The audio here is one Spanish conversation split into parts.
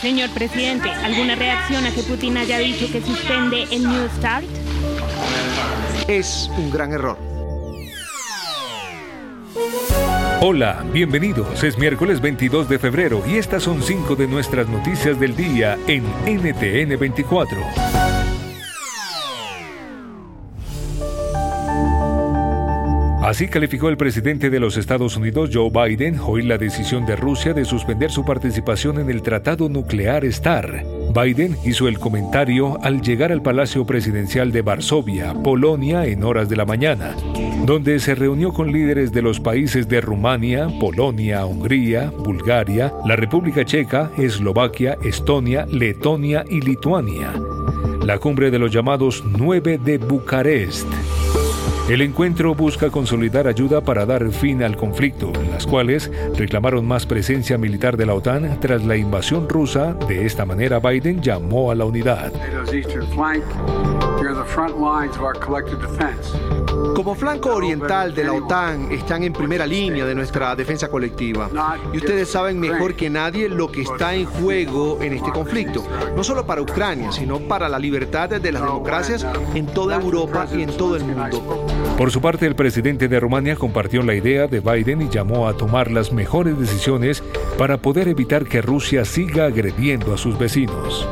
Señor presidente, ¿alguna reacción a que Putin haya dicho que suspende el New Start? Es un gran error. Hola, bienvenidos. Es miércoles 22 de febrero y estas son cinco de nuestras noticias del día en NTN 24. Así calificó el presidente de los Estados Unidos, Joe Biden, hoy la decisión de Rusia de suspender su participación en el Tratado Nuclear STAR. Biden hizo el comentario al llegar al Palacio Presidencial de Varsovia, Polonia, en horas de la mañana, donde se reunió con líderes de los países de Rumania, Polonia, Hungría, Bulgaria, la República Checa, Eslovaquia, Estonia, Letonia y Lituania. La cumbre de los llamados nueve de Bucarest. El encuentro busca consolidar ayuda para dar fin al conflicto, las cuales reclamaron más presencia militar de la OTAN tras la invasión rusa. De esta manera, Biden llamó a la unidad. Como flanco oriental de la OTAN, están en primera línea de nuestra defensa colectiva. Y ustedes saben mejor que nadie lo que está en juego en este conflicto, no solo para Ucrania, sino para la libertad de las democracias en toda Europa y en todo el mundo. Por su parte, el presidente de Rumania compartió la idea de Biden y llamó a tomar las mejores decisiones para poder evitar que Rusia siga agrediendo a sus vecinos.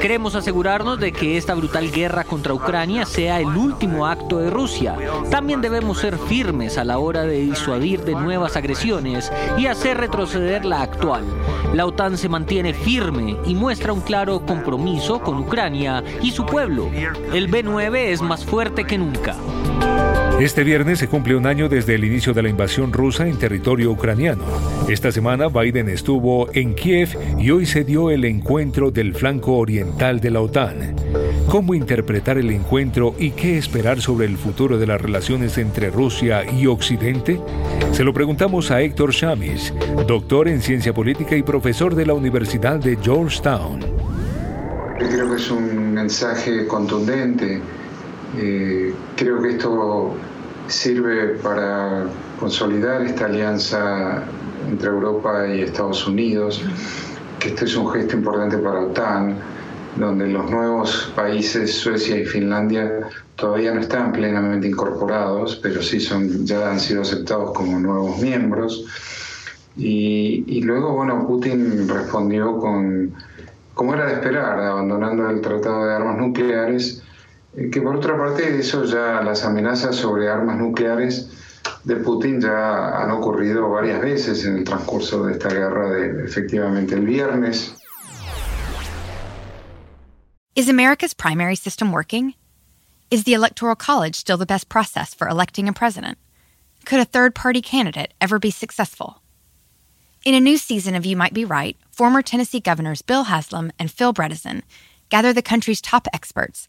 Queremos asegurarnos de que esta brutal guerra contra Ucrania sea el último acto de Rusia. También debemos ser firmes a la hora de disuadir de nuevas agresiones y hacer retroceder la actual. La OTAN se mantiene firme y muestra un claro compromiso con Ucrania y su pueblo. El B9 es más fuerte que nunca. Este viernes se cumple un año desde el inicio de la invasión rusa en territorio ucraniano. Esta semana Biden estuvo en Kiev y hoy se dio el encuentro del flanco oriental de la OTAN. ¿Cómo interpretar el encuentro y qué esperar sobre el futuro de las relaciones entre Rusia y Occidente? Se lo preguntamos a Héctor Chamis, doctor en ciencia política y profesor de la Universidad de Georgetown. Creo que es un mensaje contundente eh, creo que esto sirve para consolidar esta alianza entre Europa y Estados Unidos, que este es un gesto importante para OTAN, donde los nuevos países, Suecia y Finlandia, todavía no están plenamente incorporados, pero sí son, ya han sido aceptados como nuevos miembros. Y, y luego, bueno, Putin respondió con, como era de esperar, abandonando el Tratado de Armas Nucleares, Eh, que por otra parte eso ya las amenazas sobre armas nucleares de Putin ya han ocurrido varias veces en el transcurso de esta guerra de efectivamente el viernes. Is America's primary system working? Is the Electoral College still the best process for electing a president? Could a third party candidate ever be successful? In a new season of You Might Be Right, former Tennessee governors Bill Haslam and Phil Bredesen gather the country's top experts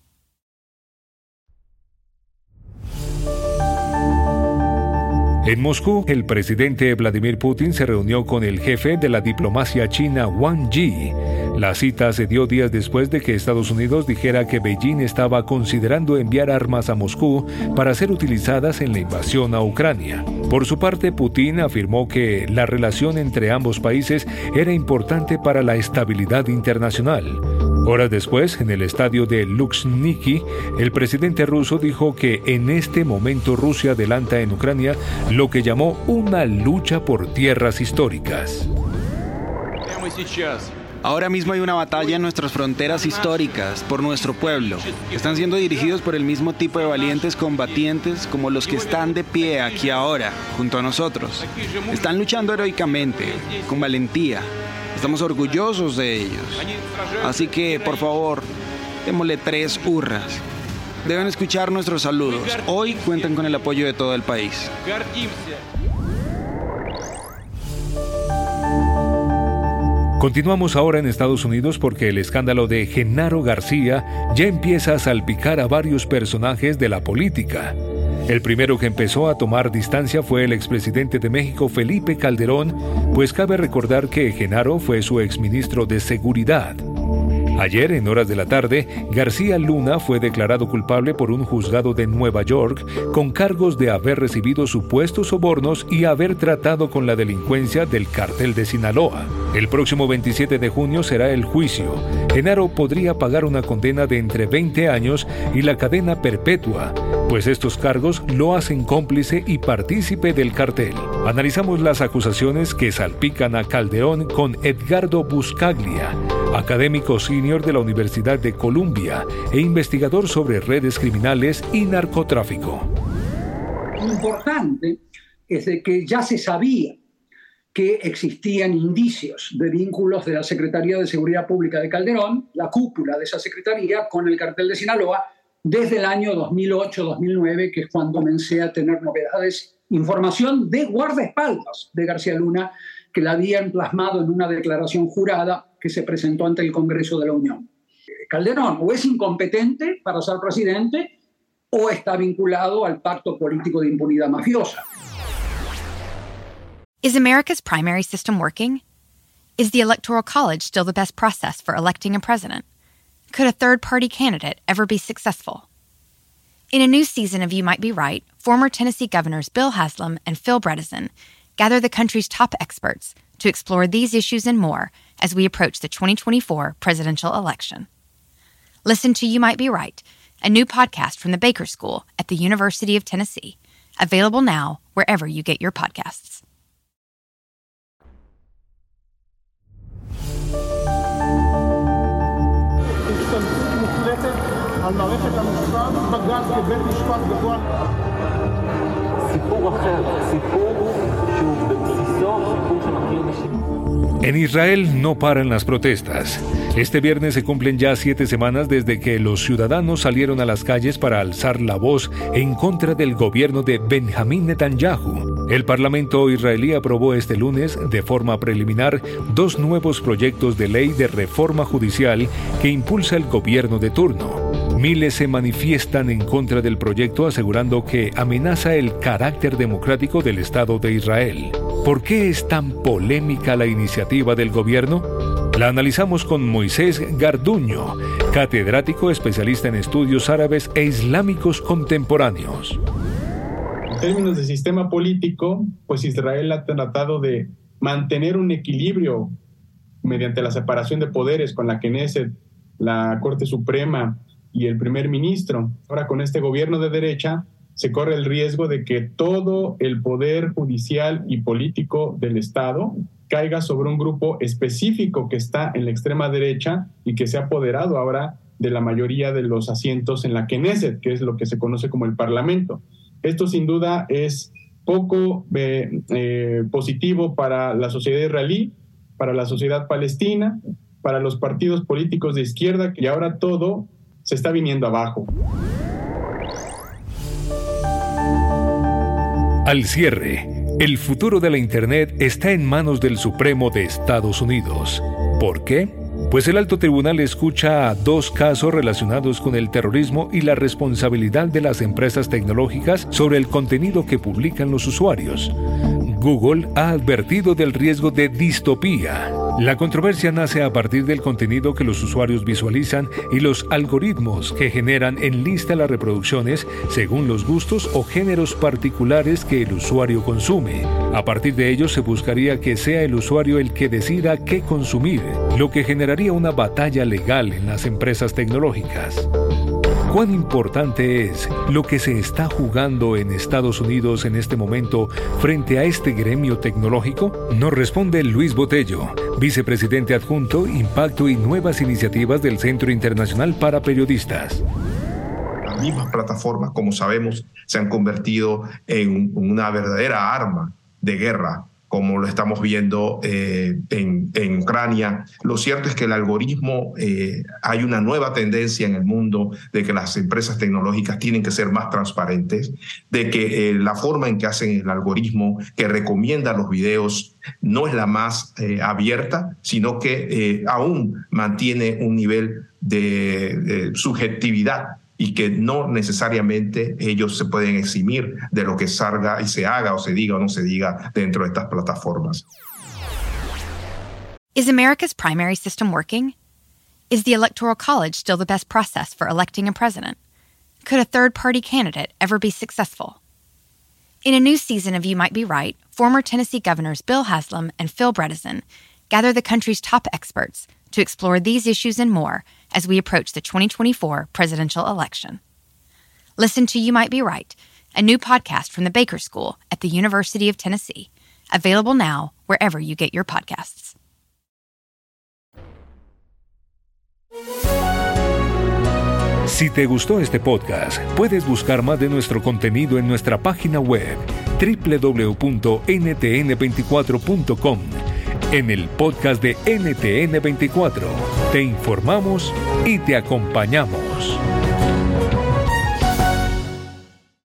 En Moscú, el presidente Vladimir Putin se reunió con el jefe de la diplomacia china Wang Yi. La cita se dio días después de que Estados Unidos dijera que Beijing estaba considerando enviar armas a Moscú para ser utilizadas en la invasión a Ucrania. Por su parte, Putin afirmó que la relación entre ambos países era importante para la estabilidad internacional. Horas después, en el estadio de Luxniki, el presidente ruso dijo que en este momento Rusia adelanta en Ucrania lo que llamó una lucha por tierras históricas. Ahora mismo hay una batalla en nuestras fronteras históricas por nuestro pueblo. Están siendo dirigidos por el mismo tipo de valientes combatientes como los que están de pie aquí ahora, junto a nosotros. Están luchando heroicamente, con valentía, Estamos orgullosos de ellos. Así que, por favor, démosle tres hurras. Deben escuchar nuestros saludos. Hoy cuentan con el apoyo de todo el país. Continuamos ahora en Estados Unidos porque el escándalo de Genaro García ya empieza a salpicar a varios personajes de la política. El primero que empezó a tomar distancia fue el expresidente de México Felipe Calderón, pues cabe recordar que Genaro fue su exministro de Seguridad. Ayer, en horas de la tarde, García Luna fue declarado culpable por un juzgado de Nueva York con cargos de haber recibido supuestos sobornos y haber tratado con la delincuencia del cartel de Sinaloa. El próximo 27 de junio será el juicio. Genaro podría pagar una condena de entre 20 años y la cadena perpetua, pues estos cargos lo hacen cómplice y partícipe del cartel. Analizamos las acusaciones que salpican a Caldeón con Edgardo Buscaglia, académico senior de la Universidad de Columbia e investigador sobre redes criminales y narcotráfico. Importante es de que ya se sabía que existían indicios de vínculos de la Secretaría de Seguridad Pública de Calderón, la cúpula de esa secretaría, con el cartel de Sinaloa desde el año 2008-2009, que es cuando comencé a tener novedades, información de guardaespaldas de García Luna, que la habían plasmado en una declaración jurada que se presentó ante el Congreso de la Unión. Calderón o es incompetente para ser presidente o está vinculado al pacto político de impunidad mafiosa. Is America's primary system working? Is the Electoral College still the best process for electing a president? Could a third party candidate ever be successful? In a new season of You Might Be Right, former Tennessee governors Bill Haslam and Phil Bredesen gather the country's top experts to explore these issues and more as we approach the 2024 presidential election. Listen to You Might Be Right, a new podcast from the Baker School at the University of Tennessee, available now wherever you get your podcasts. על מערכת המשפט, בג"ץ כבית משפט גבוה. סיפור אחר, סיפור שהוא בבסיסו סיפור שמכיר En Israel no paran las protestas. Este viernes se cumplen ya siete semanas desde que los ciudadanos salieron a las calles para alzar la voz en contra del gobierno de Benjamín Netanyahu. el Parlamento israelí aprobó este lunes, de forma preliminar, dos nuevos proyectos de ley de reforma judicial que impulsa el gobierno de turno. Miles se manifiestan en contra del proyecto asegurando que amenaza el carácter democrático del Estado de Israel. ¿Por qué es tan polémica la iniciativa del gobierno? La analizamos con Moisés Garduño, catedrático especialista en estudios árabes e islámicos contemporáneos. En términos de sistema político, pues Israel ha tratado de mantener un equilibrio mediante la separación de poderes con la Knesset, la Corte Suprema y el primer ministro. Ahora con este gobierno de derecha se corre el riesgo de que todo el poder judicial y político del Estado caiga sobre un grupo específico que está en la extrema derecha y que se ha apoderado ahora de la mayoría de los asientos en la Knesset, que es lo que se conoce como el Parlamento. Esto sin duda es poco eh, eh, positivo para la sociedad israelí, para la sociedad palestina, para los partidos políticos de izquierda, que ahora todo se está viniendo abajo. Al cierre, el futuro de la Internet está en manos del Supremo de Estados Unidos. ¿Por qué? Pues el alto tribunal escucha dos casos relacionados con el terrorismo y la responsabilidad de las empresas tecnológicas sobre el contenido que publican los usuarios. Google ha advertido del riesgo de distopía la controversia nace a partir del contenido que los usuarios visualizan y los algoritmos que generan en lista las reproducciones según los gustos o géneros particulares que el usuario consume. A partir de ello se buscaría que sea el usuario el que decida qué consumir, lo que generaría una batalla legal en las empresas tecnológicas. ¿Cuán importante es lo que se está jugando en Estados Unidos en este momento frente a este gremio tecnológico? Nos responde Luis Botello, vicepresidente adjunto, Impacto y Nuevas Iniciativas del Centro Internacional para Periodistas. Las mismas plataformas, como sabemos, se han convertido en una verdadera arma de guerra como lo estamos viendo eh, en, Ucrania. Lo cierto es que el algoritmo, eh, hay una nueva tendencia en el mundo de que las empresas tecnológicas tienen que ser más transparentes, de que eh, la forma en que hacen el algoritmo que recomienda los videos no es la más abierta, sino que aún mantiene un nivel de subjetividad y que no necesariamente ellos se pueden eximir de lo que salga y se haga o se diga o no se diga dentro de estas plataformas. Is America's primary system working? Is the Electoral College still the best process for electing a president? Could a third party candidate ever be successful? In a new season of You Might Be Right, former Tennessee governors Bill Haslam and Phil Bredesen gather the country's top experts to explore these issues and more as we approach the 2024 presidential election. Listen to You Might Be Right, a new podcast from the Baker School at the University of Tennessee, available now wherever you get your podcasts. Si te gustó este podcast, puedes buscar más de nuestro contenido en nuestra página web www.ntn24.com. En el podcast de NTN24 te informamos y te acompañamos.